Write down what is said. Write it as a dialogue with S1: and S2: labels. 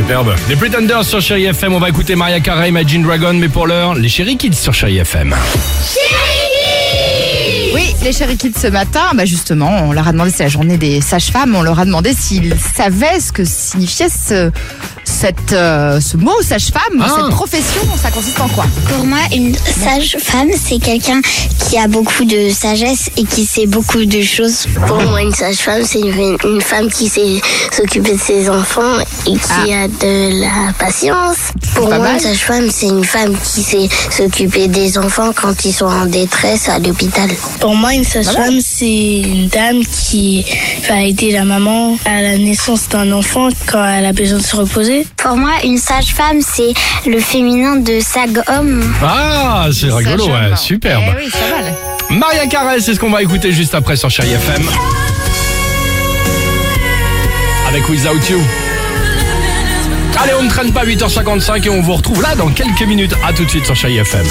S1: Superbe. Les Pretenders sur Chéri FM, on va écouter Maria Carey, Imagine Dragon, mais pour l'heure, les Chéri Kids sur Chéri FM.
S2: Oui, les chéri kids ce matin, bah justement, on leur a demandé, c'est la journée des sages-femmes, on leur a demandé s'ils savaient ce que signifiait ce, cette, euh, ce mot sage-femme,
S1: Ah.
S2: cette profession, ça consiste en quoi?
S3: Pour moi, une sage-femme, c'est quelqu'un qui a beaucoup de sagesse et qui sait beaucoup de choses. Pour moi, une sage-femme, c'est une, une femme qui sait s'occuper de ses enfants et qui a de la patience. Pour moi,
S2: mal.
S3: une sage-femme, c'est une femme qui sait s'occuper des enfants quand ils sont en détresse à l'hôpital.
S4: Pour moi, une sage-femme, c'est une dame qui va aider la maman à la naissance d'un enfant quand elle a besoin de se reposer.
S3: Pour moi, une sage-femme, c'est le féminin de sag-homme.
S1: Ah, c'est rigolo, ouais, superbe.
S2: Eh oui.
S1: Maria Carey, c'est ce qu'on va écouter juste après sur Chéri FM. Avec Without You. Allez, on ne traîne pas 8h55 et on vous retrouve là dans quelques minutes. À tout de suite sur Chéri FM.